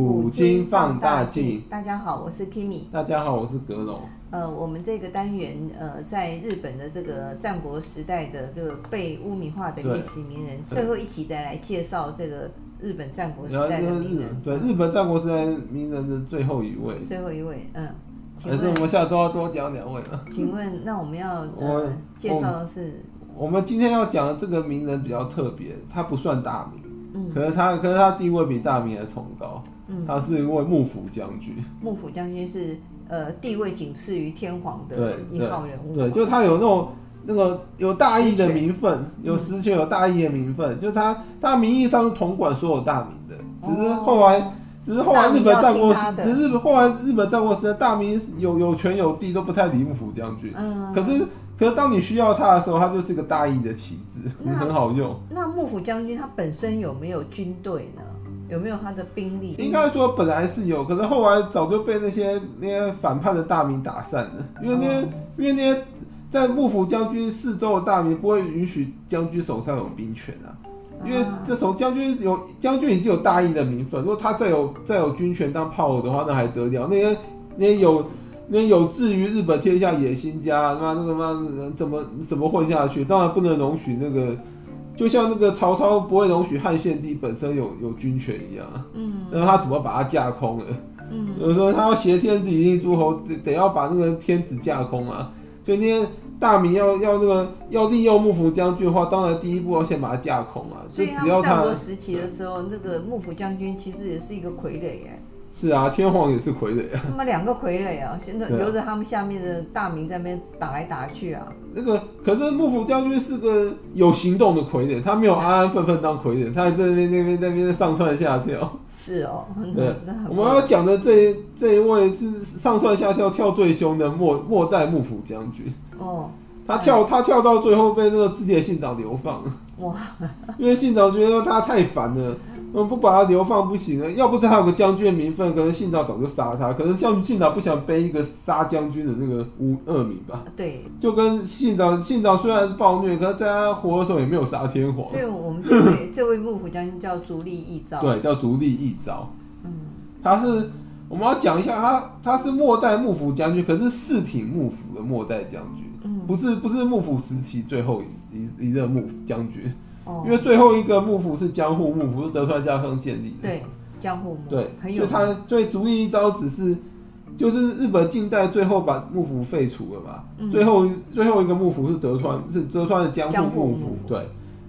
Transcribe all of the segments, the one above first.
古今放大镜。大家好，我是 Kimi。大家好，我是格龙。呃，我们这个单元，呃，在日本的这个战国时代的这个被污名化的历史名人，最后一集再来介绍这个日本战国时代的名人。对，日本战国时代名人的最后一位。最后一位，嗯。可是我们下周要多讲两位了。请问，那我们要呃介绍的是？我们今天要讲的这个名人比较特别，他不算大名，嗯，可是他，可是他地位比大名还崇高。嗯，他是一位幕府将军。幕府将军是呃地位仅次于天皇的一号人物。对，对，就他有那种那个有大义的名分，有实权有大义的名分，嗯、就他他名义上统管所有大名的，只是后来、哦、只是后来日本战国时，只是后来日本战国时代大名有有权有地都不太理幕府将军。嗯，可是可是当你需要他的时候，他就是一个大义的旗帜，很好用。那幕府将军他本身有没有军队呢？有没有他的兵力？应该说本来是有，可是后来早就被那些那些反叛的大名打散了。因为那些、哦、因为那些在幕府将军四周的大名不会允许将军手上有兵权啊。因为这时候将军有将军已经有大义的名分，如果他再有再有军权当炮友的话，那还得了？那些那些有那些有志于日本天下野心家，他妈那个妈怎么怎么混下去？当然不能容许那个。就像那个曹操不会容许汉献帝本身有有军权一样，嗯，那他怎么把他架空了？嗯，有时候他要挟天子以令诸侯，得得要把那个天子架空啊。所以那些大明要要那个要利用幕府将军的话，当然第一步要先把他架空啊。所以战国时期的时候，那个幕府将军其实也是一个傀儡耶。是啊，天皇也是傀儡啊。他们两个傀儡啊，现在留着他们下面的大名在那边打来打去啊。那个可是幕府将军是个有行动的傀儡，他没有安安分分当傀儡，他还在那边那边那边上窜下跳。是哦，对。我们要讲的这一这一位是上窜下跳跳最凶的末末代幕府将军。哦。他跳他跳到最后被那个自己的信长流放。哇。因为信长觉得他太烦了。我们不把他流放不行啊，要不是他有个将军的名分，可能信长早就杀他。可能像信长不想背一个杀将军的那个污恶名吧。对，就跟信长，信长虽然暴虐，可是在他活的时候也没有杀天皇。所以我们这位这位幕府将军叫足利义昭。对，叫足利义昭。嗯，他是我们要讲一下他，他是末代幕府将军，可是室町幕府的末代将军，嗯，不是不是幕府时期最后一一任幕府将军。因为最后一个幕府是江户幕府，是德川家康建立的。对，江户幕府。对，就他最足利一招只是，就是日本近代最后把幕府废除了嘛。嗯、最后最后一个幕府是德川，是德川的江户幕府。对，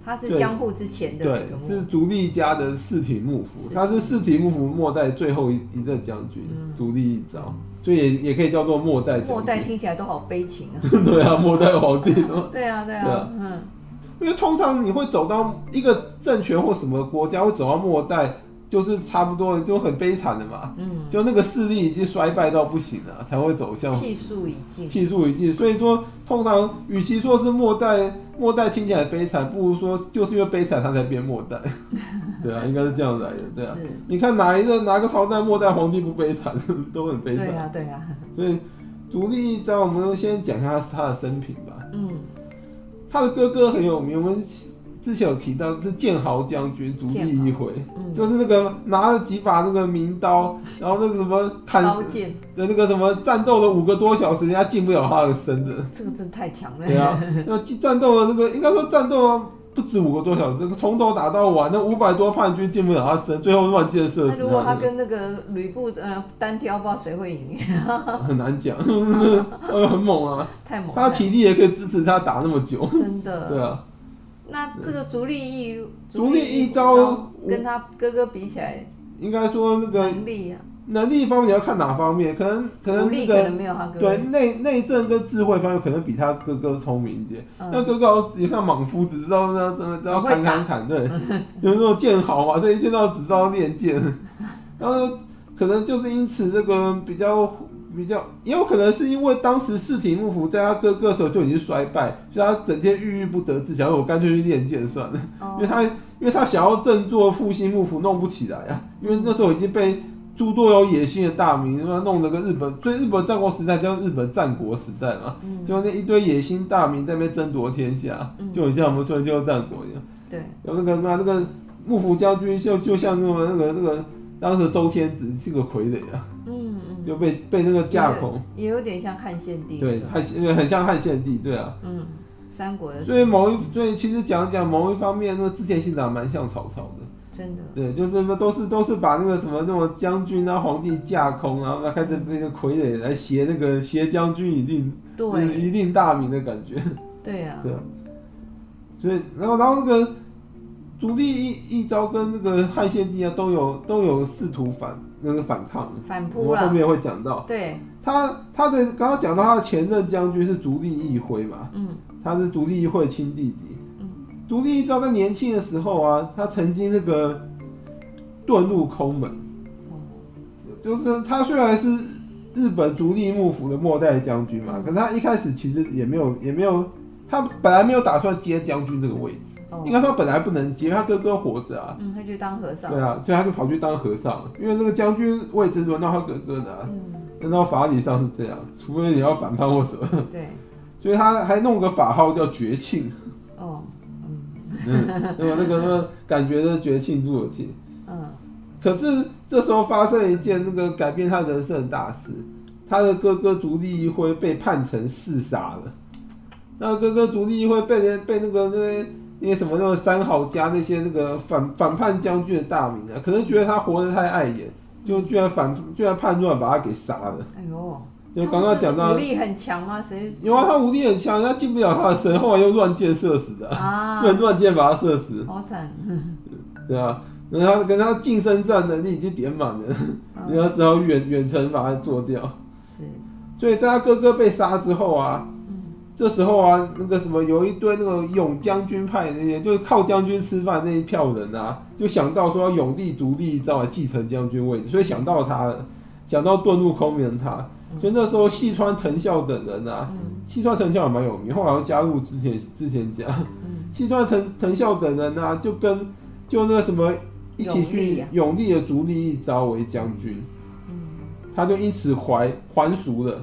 他是江户之前的。对，是足利家的四体幕府，他是四体幕府末代最后一一任将军，足利一招，所以也也可以叫做末代。末代听起来都好悲情啊。对啊，末代皇帝。对啊，对啊，嗯。因为通常你会走到一个政权或什么国家会走到末代，就是差不多就很悲惨的嘛。嗯，就那个势力已经衰败到不行了，才会走向气数已尽。气数已尽，所以说通常与其说是末代，末代听起来悲惨，不如说就是因为悲惨他才变末代。对啊，应该是这样来的。对啊，你看哪一个哪个朝代末代皇帝不悲惨，都很悲惨。对啊，对啊。所以足利义昭，我们先讲一下他的生平吧。嗯。他的哥哥很有名，我们之前有提到是剑豪将军足利义辉，嗯、就是那个拿了几把那个名刀，然后那个什么砍的那个什么战斗了五个多小时，人家进不了他的身的。这个真太强了。对啊，那战斗了那个应该说战斗了不止五个多小时，从头打到晚，那五百多叛军进不了他身，最后乱箭射死。那如果他跟那个吕布呃单挑，不知道谁会赢？很难讲，呃很猛啊，太猛。他体力也可以支持他打那么久。真的。对啊。那这个足利义足利义昭跟他哥哥比起来，应该说那个能力啊，能力方面你要看哪方面？可能可能那个对内内政跟智慧方面可能比他哥哥聪明一点。那哥哥也像莽夫，只知道那什么知道砍砍砍，对，有那种剑豪嘛，所以一见到只知道练剑。然后可能就是因此这个比较。比较也有可能是因为当时四体幕府在他哥哥的时候就已经衰败，所以他整天郁郁不得志，想说我干脆去练剑算了。因为他因为他想要振作复兴幕府，弄不起来啊。因为那时候已经被诸多有野心的大名，他妈弄了个日本，所以日本战国时代叫日本战国时代嘛，就那一堆野心大名在那边争夺天下，就很像我们春秋战国一样。对，有那个那那个幕府将军就就像那个那个那个。当时周天子是个傀儡啊，嗯嗯，就被被那个架空，也有点像汉献帝，对，汉很像汉献帝，对啊，嗯，三国的，所以某一所以其实讲讲某一方面，那个织田信长蛮像曹操的，真的，对，就是么都是都是把那个什么那种将军啊皇帝架空，然后他开始那个傀儡来挟那个挟将军以令对。以令大名的感觉，对呀、啊，对啊，所以然后然后那个。朱棣一一招跟那个汉献帝啊，都有都有试图反那个反抗，反扑我后面会讲到。对，他他的刚刚讲到他的前任将军是朱棣一辉嘛，嗯，他是朱棣一辉亲弟弟。嗯，足利义昭在年轻的时候啊，他曾经那个遁入空门，嗯，就是他虽然是日本足利幕府的末代将军嘛，嗯，可是他一开始其实也没有也没有，他本来没有打算接将军这个位置。应该说本来不能接，他哥哥活着啊。嗯，他就当和尚。对啊，所以他就跑去当和尚，因为那个将军位置轮到他哥哥的、啊。嗯。轮到法理上是这样，除非你要反叛或什么。对。所以他还弄个法号叫绝庆。哦。嗯。那么那个那个感觉是绝庆祝有庆。嗯。可是这时候发生一件那个改变他人生的大事，他的哥哥足利一辉被判成弑杀了。那哥哥足利一辉被人被那个那个。那些什么那个三好家那些那个反反叛将军的大名啊，可能觉得他活得太碍眼，就居然反居然叛乱把他给杀了。哎呦，就刚刚讲到武力很强吗？谁？有啊，他武力很强，他进不了他的身，后来又乱箭射死的啊，对，乱箭把他射死。好惨。对啊，然后他跟他近身战能力已经点满了，然后只好远远程把他做掉。是。所以在他哥哥被杀之后啊。这时候啊，那个什么，有一堆那个勇将军派那些，就是靠将军吃饭那一票人啊，就想到说要拥立足利义昭来继承将军位置，所以想到他了，想到遁入空门他，所以那时候细川藤孝等人啊，细川藤孝也蛮有名，后来又加入之前之前讲，细川藤藤孝等人啊，就跟就那个什么一起去永历的足利义昭为将军，他就因此还还俗了，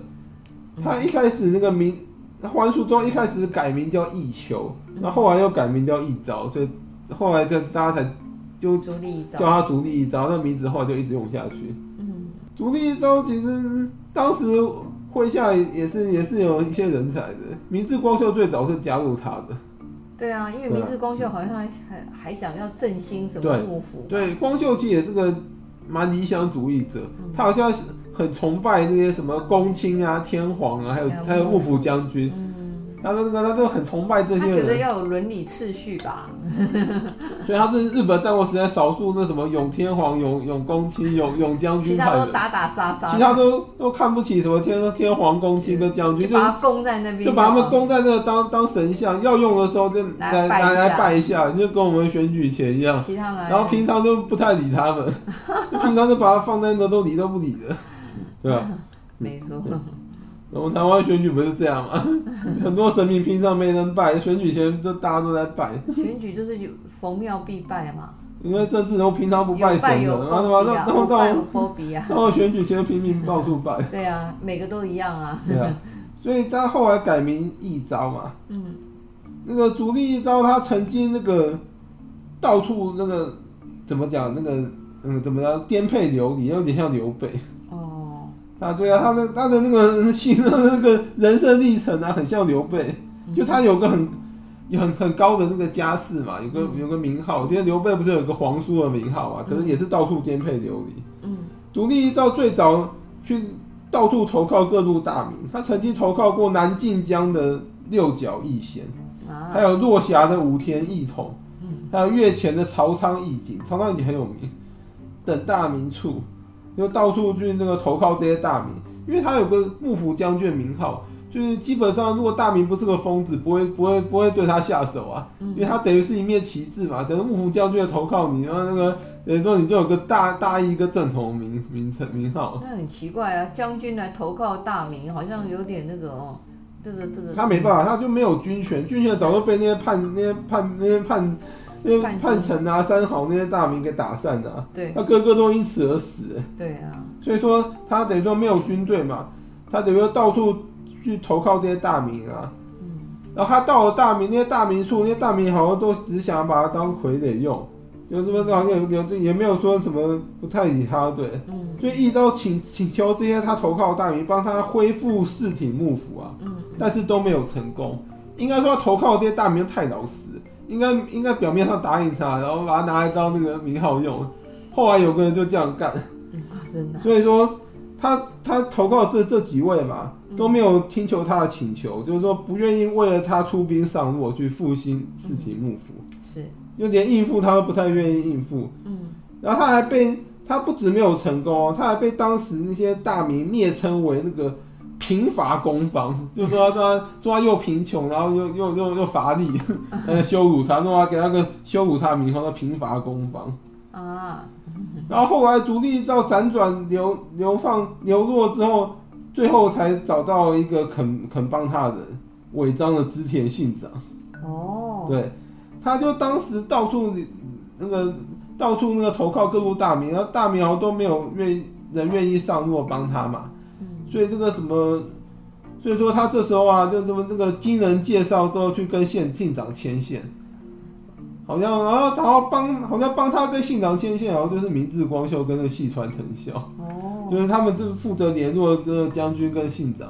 他一开始那个名。那桓叔中一开始改名叫义求，那后，后来又改名叫义昭，所以后来这大家才就叫他足利义昭，那名字后来就一直用下去。嗯，足利义昭其实当时麾下也是也是有一些人才的，明智光秀最早是加入他的。对啊，因为明智光秀好像还还还想要振兴什么幕府。对，光秀其实也是个蛮理想主义者，嗯、他好像是。很崇拜那些什么公卿啊、天皇啊，还有还有幕府将军。他说这个他就很崇拜这些人。他觉得要有伦理次序吧。所以他是日本战国时代少数那什么永天皇、永永公卿、永永将军。其他都打打杀杀。其他都都看不起什么天天皇、公卿跟将军，就把他供在那边，就把他们供在那个当当神像，要用的时候就来来来拜一下，就跟我们选举前一样。其他来。然后平常就不太理他们，就平常就把他放在那都理都不理的。对吧，没错。我们台湾选举不是这样吗？很多神明平常没人拜，选举前就大家都在拜。选举就是有逢庙必拜嘛。因为政治人物平常不拜神的，然后什么，然后到然后选举前拼命到处拜。对啊，每个都一样啊。对啊，所以他后来改名义昭嘛。嗯。那个主力一招，他曾经那个到处那个怎么讲那个嗯怎么样颠沛流离，有点像刘备。啊，对啊，他的他的那个 心，他的那个人生历程啊，很像刘备，就他有个很有很很高的那个家世嘛，有个有个名号。其实刘备不是有个皇叔的名号嘛，可是也是到处颠沛流离。嗯，足利义昭最早去到处投靠各路大名，他曾经投靠过南靖江的六角义贤，还有落霞的武田义统，还有越前的曹仓义景，曹仓义景很有名，等大名处。就到处去那个投靠这些大名，因为他有个幕府将军的名号，就是基本上如果大明不是个疯子，不会不会不会对他下手啊，因为他等于是一面旗帜嘛，整个幕府将军的投靠你，然后那个等于说你就有个大大义一个正统名名称名号。那很奇怪啊，将军来投靠大明，好像有点那个哦，这个这个。他没办法，他就没有军权，军权早就被那些叛那些叛那些叛。因为叛臣啊、三好那些大名给打散了，对，他哥哥都因此而死。对啊，所以说他等于说没有军队嘛，他等于说到处去投靠这些大名啊。嗯，然后他到了大名，那些大名处，那些大名好像都只想把他当傀儡用，有什么好像有有也没有说什么不太理他，对，嗯，所以义昭请请求这些他投靠的大名帮他恢复四体幕府啊，嗯，但是都没有成功。应该说他投靠的这些大名太老实，应该应该表面上答应他，然后把他拿来当那个名号用。后来有个人就这样干，嗯，真的。所以说他他投靠这这几位嘛，都没有听求他的请求，就是说不愿意为了他出兵上洛去复兴自己幕府，是，就连应付他都不太愿意应付。嗯，然后他还被他不止没有成功，他还被当时那些大名蔑称为那个。贫乏攻防，就说他说他又贫穷，然后又又又又乏力，呃，羞辱他，弄他给他个羞辱他名号叫贫乏攻防啊。然后后来足利到辗转流流放流落之后，最后才找到一个肯肯帮他的人，伪装的织田信长。哦，对，他就当时到处那个到处那个投靠各路大名，然后大名好像都没有愿人愿意上路帮他嘛。所以这个什么，所以说他这时候啊，就什么这个经人介绍之后去跟县县长牵线，好像然后然后帮好像帮他跟县长牵线，然后就是明智光秀跟那个细川藤孝，哦，就是他们是负责联络这个将军跟县长，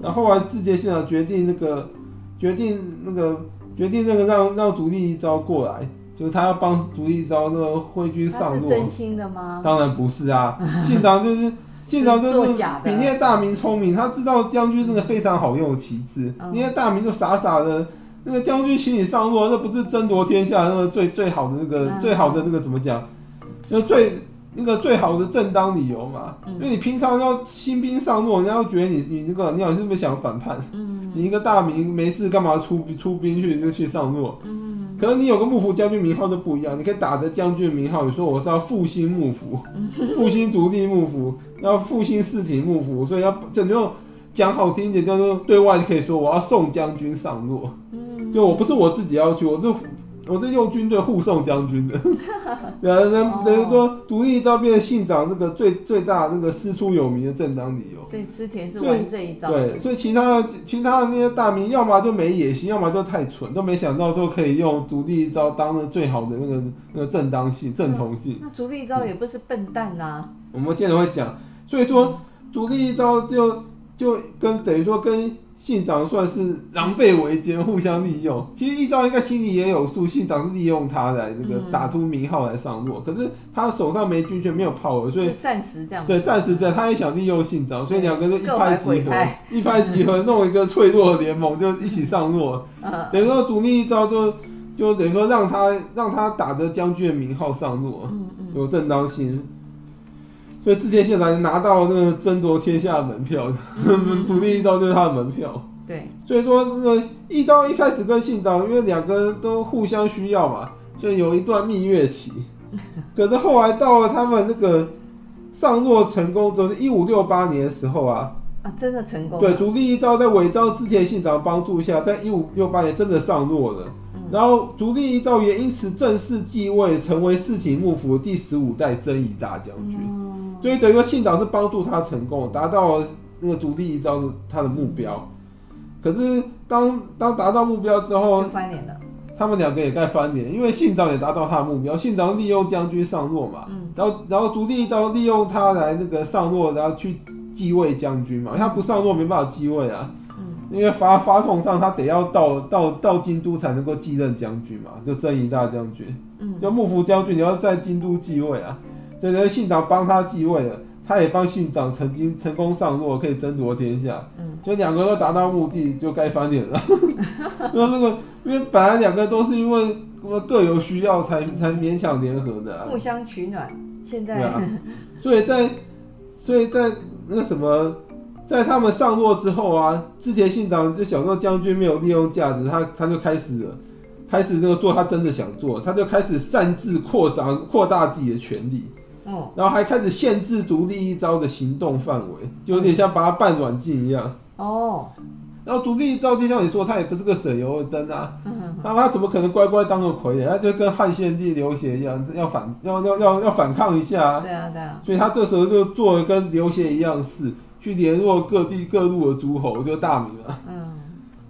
然后后来织田信长决定那个决定那个决定那个让让足利一招过来，就是他要帮足利义昭那个挥军上路，是真心的吗？当然不是啊，县长就是。信长真的比那些大明聪明，他知道将军是个非常好用的旗帜。嗯、那些大明就傻傻的，那个将军请你上路，那不是争夺天下那个最最好的那个、嗯、最好的那个怎么讲？那最那个最好的正当理由嘛。嗯、因为你平常要新兵上路，人家会觉得你你那个你好像是不是想反叛？嗯、你一个大明没事干嘛出出兵去就去上路？嗯可能你有个幕府将军名号就不一样，你可以打着将军名号，你说我是要复兴幕府，复兴独立幕府，要复兴四体幕府，所以要就用讲好听一点，叫做对外可以说我要送将军上路，就我不是我自己要去，我就。我是用军队护送将军的，对啊，等等于说独立一招变成信长那个最最大那个师出有名的正当理由。所以织田是玩这一招。对，所以其他的其他的那些大名，要么就没野心，要么就太蠢，都没想到说可以用独立一招当了最好的那个那个正当性、正统性。那独立一招也不是笨蛋啊。我们接着会讲，所以说独立一招就就跟等于说跟。信长算是狼狈为奸，互相利用。其实一昭应该心里也有数，信长是利用他来那个打出名号来上路。可是他手上没军权，没有炮了，所以暂时这样。对，暂时这样，他也想利用信长，所以两个就一拍即合，一拍即合，弄一个脆弱的联盟，就一起上路。等于说主力一招就就等于说让他让他打着将军的名号上路，有正当性。所以织田信长拿到那个争夺天下的门票，足利义昭就是他的门票。对，所以说那个义昭一开始跟信长，因为两个人都互相需要嘛，就有一段蜜月期。可是后来到了他们那个上洛成功，就是一五六八年的时候啊，啊，真的成功。对，足利义昭在伪造织田信长帮助下，在一五六八年真的上洛了。然后足利义昭也因此正式继位，成为室町幕府第十五代征夷大将军。嗯、所以等于说信长是帮助他成功，达到了那个足利义昭的他的目标。可是当当达到目标之后，就翻脸了。他们两个也该翻脸，因为信长也达到他的目标。信长利用将军上洛嘛，嗯、然后然后足利义昭利用他来那个上洛，然后去继位将军嘛。他不上洛没办法继位啊。因为法法统上他得要到到到京都才能够继任将军嘛，就正一大将军。嗯，就幕府将军你要在京都继位啊，对对，信长帮他继位了，他也帮信长曾经成功上洛，可以争夺天下。嗯，就两个都达到目的，就该翻脸了。因为那个，因为本来两个都是因为各有需要才才勉强联合的，啊，互相取暖。现在，啊，所以在所以在那个什么。在他们上洛之后啊，之前信长就想说将军没有利用价值，他他就开始了，开始那个做他真的想做，他就开始擅自扩张扩大自己的权力，哦，然后还开始限制独立一招的行动范围，就有点像把他办软禁一样，哦，然后独立一招就像你说，他也不是个省油的灯啊，那他怎么可能乖乖当个傀儡？他就跟汉献帝刘协一样，要反要要要要反抗一下，对啊对啊，所以他这时候就做了跟刘协一样事。去联络各地各路的诸侯，就大名了。嗯，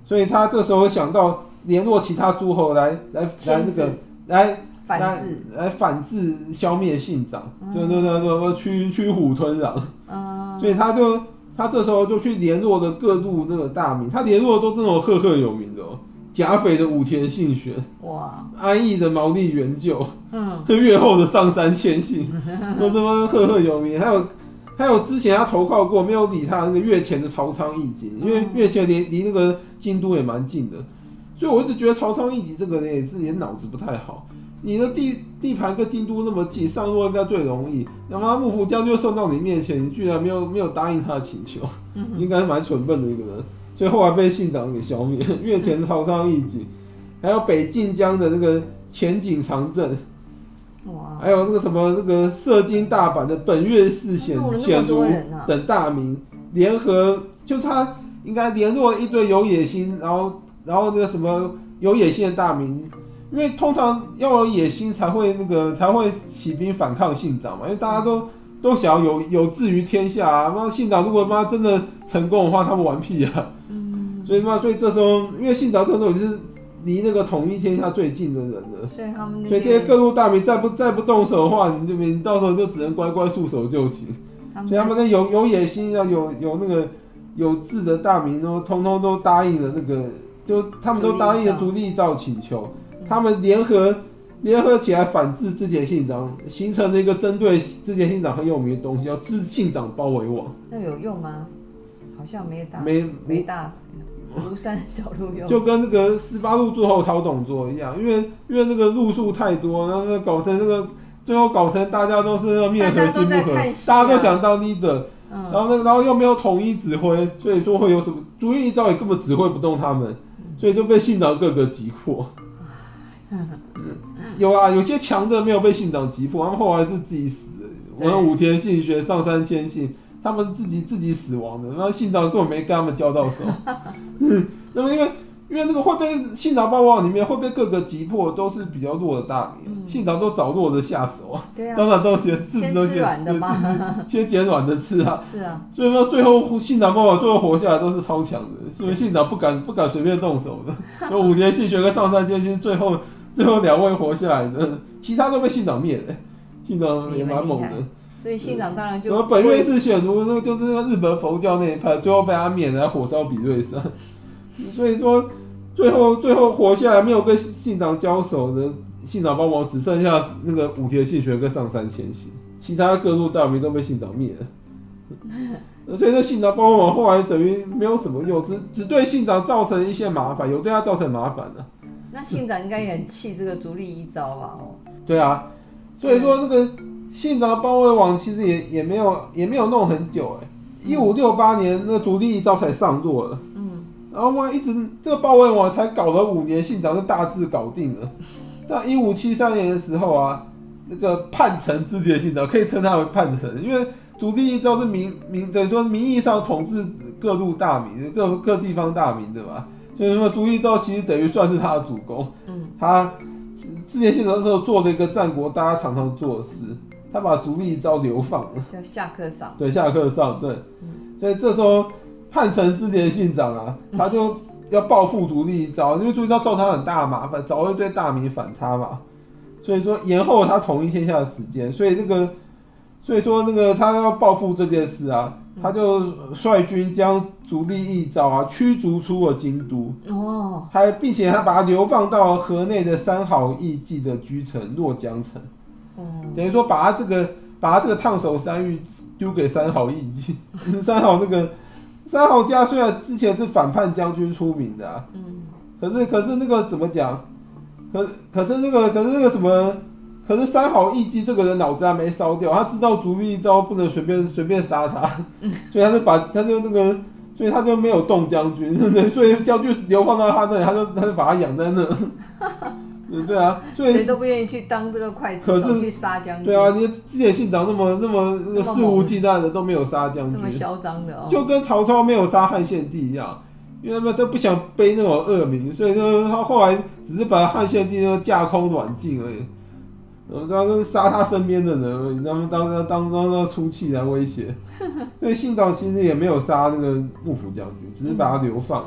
所以他这时候想到联络其他诸侯来来来那个来反制。来反制消灭信长，对对对对，驱驱虎吞狼。嗯，所以他就他这时候就去联络了各路那个大名，他联络的都是那种赫赫有名的哦，甲斐的武田信玄，哇，安义的毛利元就，嗯，越后的上杉谦信，都他妈赫赫有名，还有。还有之前他投靠过没有理他那个越前的朝仓义景，因为越前离离那个京都也蛮近的，所以我一直觉得朝仓义景这个人也是也脑子不太好。你的地地盘跟京都那么近，上路应该最容易。然后幕府将军送到你面前，你居然没有没有答应他的请求，应该蛮蠢笨的一个人。所以后来被信长给消灭。越前的朝仓义景，还有北近江的那个前景长政。哇还有那个什么那个摄津大阪的本月寺显显如等大名联合，就他应该联络一堆有野心，然后然后那个什么有野心的大名，因为通常要有野心才会那个才会起兵反抗信长嘛，因为大家都都想要有有志于天下啊，那信长如果妈真的成功的话，他们玩屁啊，嗯，所以嘛，所以这时候因为信长这时候就是。离那个统一天下最近的人了，所以他们，所以这些各路大名再不再不动手的话，你这边到时候就只能乖乖束手就擒。所以他们那有有野心要有有那个有志的大名都通通都答应了那个，就他们都答应了足利义昭请求，他们联合联合起来反制织田信长，形成了一个针对织田信长很有名的东西，叫织信长包围网。那有用吗？好像没大没没大。庐山小路用，就跟那个十八路最后讨董卓一样，因为因为那个路数太多，然后搞成那个最后搞成大家都是那个面和心不和，大家，都想当 leader，嗯、然后那个然后又没有统一指挥，所以说会有什么足利义昭也根本指挥不动他们，所以就被信长各个击破。嗯，有啊，有些强的没有被信长击破，他们后来是自己死的，我们武田信玄、上杉谦信。他们自己自己死亡的，然后信长根本没跟他们交到手。嗯，那么因为因为那个会被信长包围网里面会被各个击破，都是比较弱的大名，嗯、信长都找弱的下手啊。对啊。当然都先是都先软的嘛，先捡软的吃啊。是啊。所以说最后信长包围网最后活下来都是超强的，所以信长不敢不敢随便动手的。所以武田信玄跟上杉谦信最后 最后两位活下来的，其他都被信长灭了。信长也蛮猛的。所以信长当然就本愿是显如，那个就是那个日本佛教那一派，最后被他灭了，火烧比瑞山。所以说，最后最后活下来没有跟信长交手的信长帮忙，只剩下那个武田信玄跟上杉谦信，其他各路大名都被信长灭了。所以那信长帮忙后来等于没有什么用，只只对信长造成一些麻烦，有对他造成麻烦的。那信长应该也很气这个足利义昭吧？哦，对啊，所以说那个。信长包围网其实也也没有也没有弄很久哎，一五六八年那个足利义昭才上路了，嗯，然后嘛一直这个包围网才搞了五年，信长就大致搞定了。在一五七三年的时候啊，那个叛臣自己的信长可以称他为叛臣，因为足利义昭是名名等于说名义上统治各路大名各各地方大名的嘛，所以说足利义昭其实等于算是他的主公，嗯，他织田信长的时候做了一个战国大家常常做的事。他把足利义昭流放了，叫下克上。对，下克上，对。嗯、所以这时候叛臣织田信长啊，他就要报复足利义昭，因为足利义昭造他很大的麻烦，找了一堆大名反差嘛。所以说延后了他统一天下的时间，所以那个，所以说那个他要报复这件事啊，他就率军将足利义昭啊驱逐出了京都。哦。还并且他把他流放到河内的三好义继的居城洛江城。等于说把他这个把他这个烫手山芋丢给三好义继，三好那个三好家虽然之前是反叛将军出名的啊，嗯，可是可是那个怎么讲？可可是那个可是那个什么？可是三好义继这个人脑子还没烧掉，他知道足利义昭不能随便随便杀他，所以他就把他就那个，所以他就没有动将军，对不对？所以将军流放到他那里，他就他就把他养在那。对啊，谁都不愿意去当这个刽子手去杀将军。对啊，你之前信长那么那么那个肆无忌惮的都没有杀将军，这么嚣张的哦，就跟曹操没有杀汉献帝一样，因为他们都不想背那种恶名，所以说他后来只是把汉献帝那个架空软禁而已，然后他杀他身边的人他们当当当当那出气来威胁。因为信长其实也没有杀那个幕府将军，只是把他流放。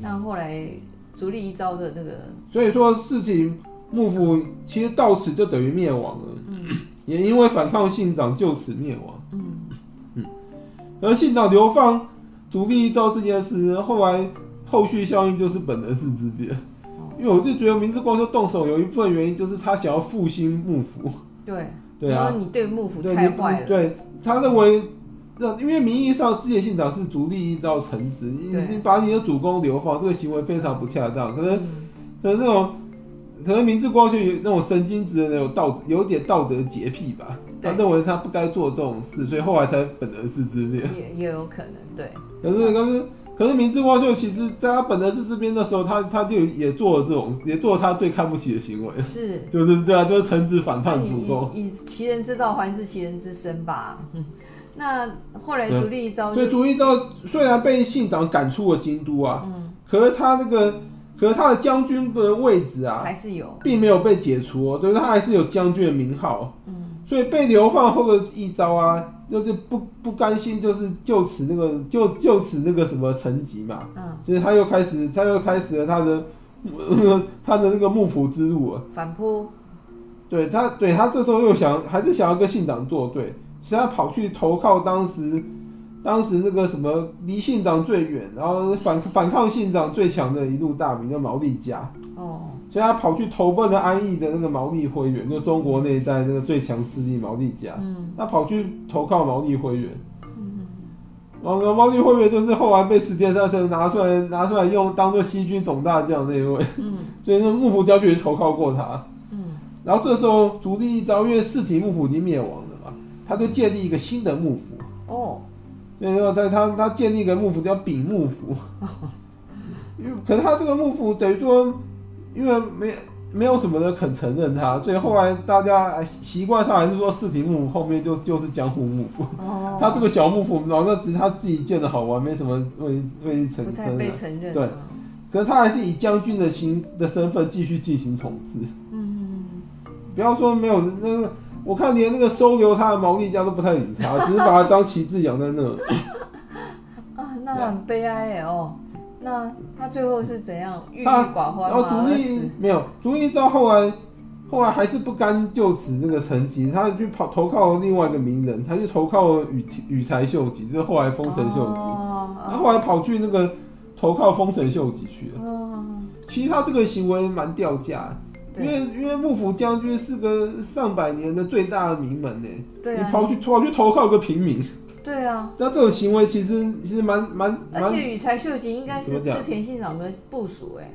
那后来。足利义昭的那个，所以说事情幕府其实到此就等于灭亡了，嗯，也因为反抗信长就此灭亡，嗯嗯。而信长流放足利义昭这件事，后来后续效应就是本能寺之变，哦，因为我就觉得明治光秀动手有一部分原因就是他想要复兴幕府，对 对啊，你对幕府太坏了，对，他认为。因为名义上织田信长是逐利义昭臣子，你你把你的主公流放，这个行为非常不恰当。可能，可能那种，可能明治光秀有那种神经质的那种道，有点道德洁癖吧。他认为他不该做这种事，所以后来才本能是之变。也也有可能，对。可是，可是，可是明智光秀其实在他本来是这边的时候，他他就也做了这种，也做了他最看不起的行为。是。就是对啊，就是臣子反叛主公。以其人之道还治其人之身吧。那后来足利义昭，对足利义昭虽然被信长赶出了京都啊，嗯，可是他那个，可是他的将军的位置啊，还是有，并没有被解除哦，对，他还是有将军的名号，嗯，所以被流放后的一招啊，就是不不甘心，就是就此那个就就此那个什么成绩嘛，嗯，所以他又开始他又开始了他的 他的那个幕府之路了，反扑，对他对他这时候又想还是想要跟信长作对。所以他跑去投靠当时，当时那个什么离信长最远，然后反反抗信长最强的一路大名叫毛利家。哦。所以他跑去投奔了安逸的那个毛利辉元，就中国那一代那个最强势力毛利家。嗯。他跑去投靠毛利辉元。嗯。毛毛利辉元就是后来被石田三成拿出来拿出来用当做西军总大将那一位。嗯。所以那幕府将军也投靠过他。嗯。然后这时候足利义昭因为四体幕府已经灭亡了嘛。他就建立一个新的幕府哦，所以说在他他建立一个幕府叫丙幕府，因为可是他这个幕府等于说，因为没没有什么人肯承认他，所以后来大家习惯上还是说室町幕府后面就就是江户幕府，哦，他这个小幕府，然后那只是他自己建的好玩，没什么未未承认，对，可是他还是以将军的形的身份继续进行统治，嗯，不要说没有那个。我看连那个收留他的毛利家都不太理他，只是把他当旗帜养在那儿。啊，那很悲哀哦。那他最后是怎样郁郁寡欢吗？没有，足利到后来，后来还是不甘就此那个成绩，他去跑投靠另外一个名人，他就投靠羽羽柴秀吉，就是后来丰臣秀吉。哦。他后来跑去那个投靠丰臣秀吉去了。哦。其实他这个行为蛮掉价。因为因为幕府将军是个上百年的最大的名门呢，对啊，你跑去跑去投靠个平民，对啊，那这种行为其实其实蛮蛮，而且羽柴秀吉应该是织田信长的部署哎，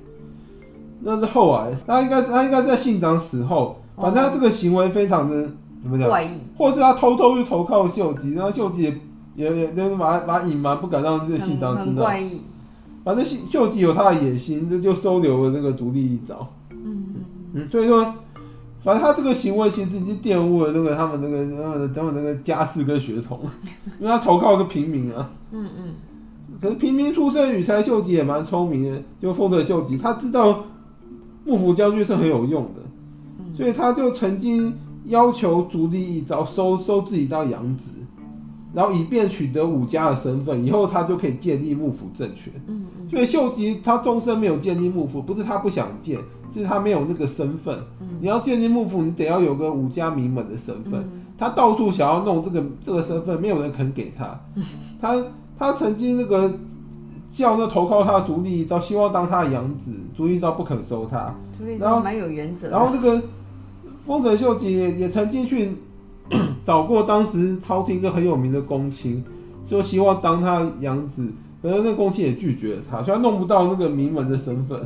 那是后来，他应该他应该在信长死后，反正他这个行为非常的怎么讲？怪异，或是他偷偷去投靠秀吉，然后秀吉也也也就是把把隐瞒，不敢让这个信长知道，怪异，反正秀秀吉有他的野心，就就收留了那个足利义昭。嗯，所以说，反正他这个行为其实已经玷污了那个他们那个他们他们那个家世跟血统，因为他投靠一个平民啊。嗯嗯。可是平民出身羽柴秀吉也蛮聪明的，就丰臣秀吉，他知道幕府将军是很有用的，所以他就曾经要求足利义昭收收自己当养子，然后以便取得武家的身份，以后他就可以建立幕府政权。嗯嗯。所以秀吉他终身没有建立幕府，不是他不想建。是他没有那个身份，嗯、你要建立幕府，你得要有个武家名门的身份。嗯、他到处想要弄这个这个身份，没有人肯给他。嗯、他他曾经那个叫那投靠他的足利义昭，希望当他的养子，足利义昭不肯收他。然后蛮有原则。然后那个丰臣秀吉也也曾经去找过当时朝廷一个很有名的公卿，说希望当他养子，可是那公卿也拒绝了他，所以他弄不到那个名门的身份。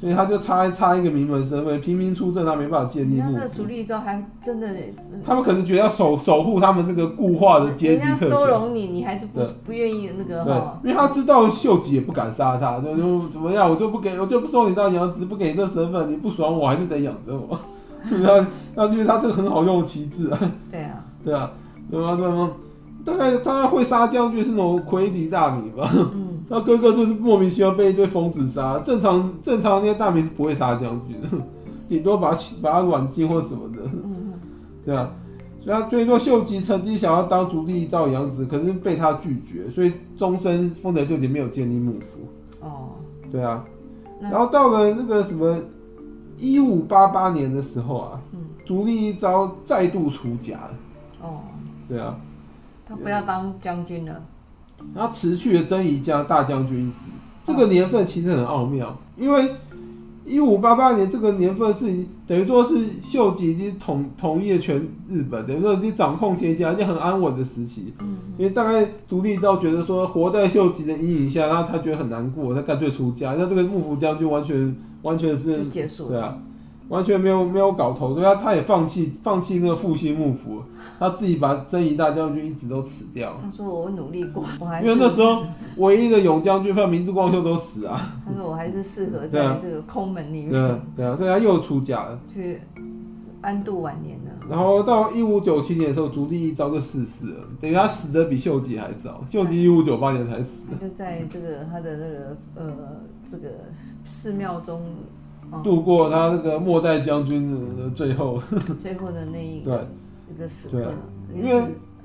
所以他就差差一个名门身份，平民出身，他没办法建立幕府。那足利义昭还真的，他们可能觉得要守守护他们那个固化的阶级特权。人家收容你，你还是不不愿意那个。对，因为他知道秀吉也不敢杀他，就就怎么样，我就不给，我就不收你当养子，不给你这身份，你不爽我还是得养着我。那那因为他这个很好用的旗帜啊。对啊。对啊，对啊，对啊，大概大概会杀将军是那种魁敌大名吧。嗯他哥哥就是莫名其妙被一堆疯子杀，正常正常那些大名是不会杀将军，顶多把他把他软禁或什么的，对啊，所以他所以说秀吉曾经想要当足利义昭养子，可是被他拒绝，所以终身丰臣秀吉没有建立幕府。哦，对啊，然后到了那个什么一五八八年的时候啊，足利义昭再度出家了。哦，对啊，他不要当将军了，他辞去了征夷家大将军一职。这个年份其实很奥妙，因为一五八八年这个年份是等于说是秀吉已经统统一了全日本，等于说已经掌控天下，已经很安稳的时期。嗯，因为大概独立到觉得说活在秀吉的阴影下，然后他觉得很难过，他干脆出家。那这个幕府将军完全完全是结束，对啊。完全没有没有搞头，对他他也放弃放弃那个复兴幕府，他自己把征夷大将军一直都辞掉。他说我努力过，我还因为那时候唯一的勇将军，像明治光秀都死啊。他说我还是适合在这个空门里面。对啊，对啊，所以他又出家了，去安度晚年了。然后到一五九七年的时候，足利义昭就逝世了，等于他死的比秀吉还早，秀吉一五九八年才死。就在这个他的那个呃这个寺庙中。度过他那个末代将军的最后，最后的那一个对一个时刻，因为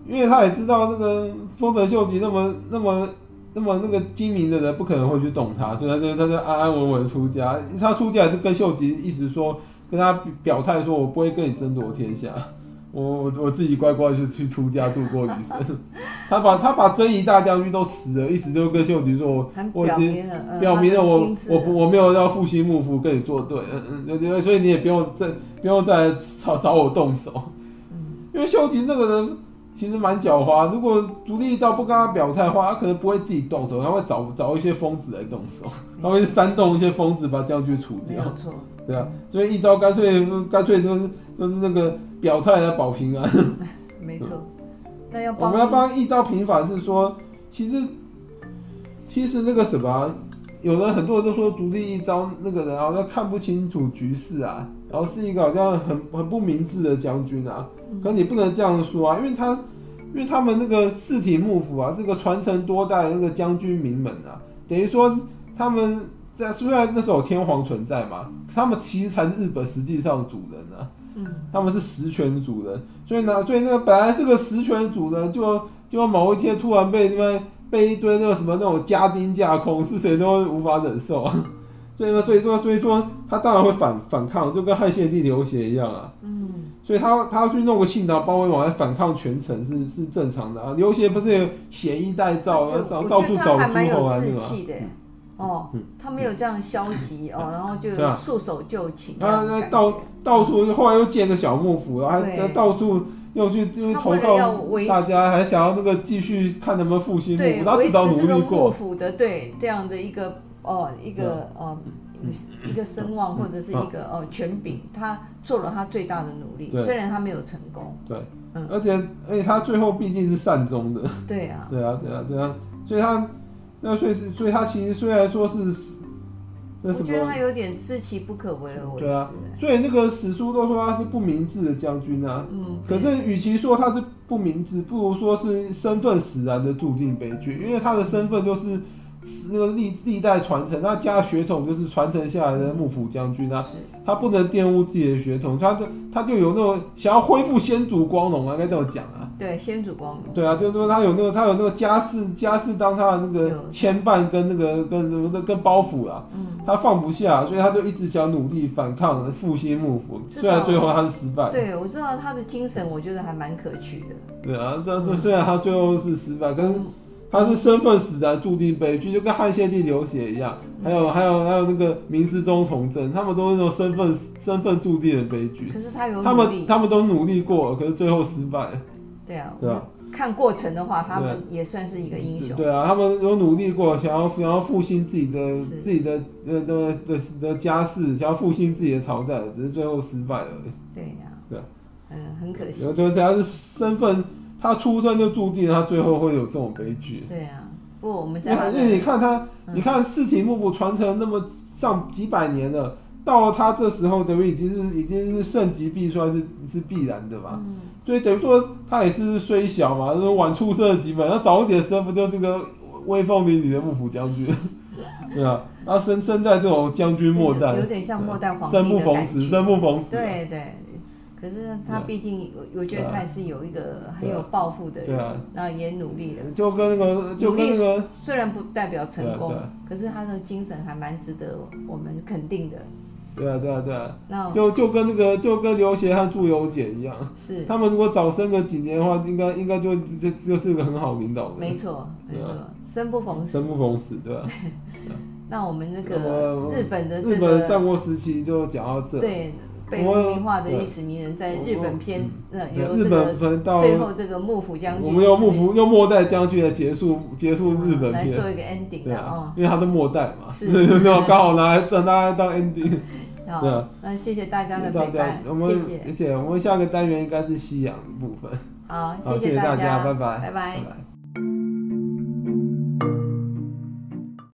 因为他也知道那个丰臣秀吉那么那么那么那个精明的人不可能会去动他，所以他就他就安安稳稳出家。他出家也是跟秀吉一直说，跟他表态说，我不会跟你争夺天下。我我我自己乖乖就去出家度过余生。他把他把真一大将军都死了，意思就是跟秀吉说，我我已经表明了我我不我没有要复兴幕府跟你作对，嗯嗯所以你也不用再不用再找找我动手。因为秀吉那个人其实蛮狡猾，如果足利义昭不跟他表态的话，他可能不会自己动手，他会找找一些疯子来动手，他会煽动一些疯子把将军除掉。没错，对啊，所以一招干脆干脆就是就是那个。表态来保平安，没错。那要我们要帮一招平反，是说，其实其实那个什么，有人很多人都说独立一招那个人好像看不清楚局势啊，然后是一个好像很很不明智的将军啊。可你不能这样说啊，因为他因为他们那个室町幕府啊，这个传承多代的那个将军名门啊，等于说他们在虽然那时候有天皇存在嘛，他们其实才是日本实际上的主人啊。他们是实权主人，所以呢，所以那个本来是个实权主人，就就某一天突然被因为被一堆那个什么那种家丁架空，是谁都无法忍受啊。所以呢，所以说所以说他当然会反反抗，就跟汉献帝刘协一样啊。嗯。所以他他要去弄个信道包围网来反抗权臣是是正常的啊。刘协不是有血衣带诏，到到处找诸侯啊是吧？哦，他没有这样消极哦，然后就束手就擒。他那到到处，后来又建个小幕府，然后还到处又去又投靠大家，还想要那个继续看能不能复兴幕府，他至少努力过。幕府的对这样的一个哦一个哦一个声望或者是一个哦权柄，他做了他最大的努力，虽然他没有成功。对，嗯，而且而且他最后毕竟是善终的。对啊，对啊，对啊，对啊，所以他。那所以，所以他其实虽然说是，那什么，我觉得他有点自其不可为而为之。对啊，所以那个史书都说他是不明智的将军啊。嗯。可是，与其说他是不明智，不如说是身份使然的注定悲剧，因为他的身份就是。那个历历代传承，他家血统就是传承下来的幕府将军啊，他不能玷污自己的血统，他就他就有那种想要恢复先祖光荣啊，该这么讲啊。对，先祖光荣。对啊，就是说他有那个他有那个家世家世当他的那个牵绊跟那个跟那个跟包袱啊，他放不下，所以他就一直想努力反抗复兴幕府，虽然最后他是失败。对，我知道他的精神，我觉得还蛮可取的。对啊，这这虽然他最后是失败，可是。他是身份使然，注定悲剧，就跟汉献帝流血一样，还有还有还有那个明世宗崇祯，他们都是那种身份身份注定的悲剧。可是他有他们他们都努力过，可是最后失败。对啊，对啊。看过程的话，他们也算是一个英雄。对啊，他们有努力过，想要想要复兴自己的自己的呃的的的家世，想要复兴自己的朝代，只是最后失败了。对呀。对。啊嗯，很可惜。有就只要是身份。他出生就注定他最后会有这种悲剧。对啊，不，我们在。因为你看他，嗯、你看室町幕府传承那么上几百年了，到了他这时候，等于已经是已经是盛极必衰，是是必然的嘛。嗯、所以等于说他也是虽小嘛，就是晚出生了几百，他早一点生不就这个威风凛凛的幕府将军？对啊，他生生在这种将军末代，有点像末代皇帝的生不逢时，生不逢时。对对。可是他毕竟，我觉得他也是有一个很有抱负的人，然后也努力了。就跟那个，就跟那个，虽然不代表成功，可是他的精神还蛮值得我们肯定的。对啊，对啊，对啊，那就就跟那个就跟刘协和祝由检一样，是他们如果早生个几年的话，应该应该就就就是个很好领导的。没错，没错，生不逢时，生不逢时，对吧？那我们那个日本的日本战国时期就讲到这。对。被污名化的历史名人，在日本篇，呃，由这个最后这个幕府将军，我们用幕府用末代将军来结束结束日本片，来做一个 ending 的哦，因为他是末代嘛，是，那刚好拿来让大家当 ending。好，那谢谢大家的陪伴，我们谢谢。我们下个单元应该是西洋部分。好，谢谢大家，拜拜，拜拜。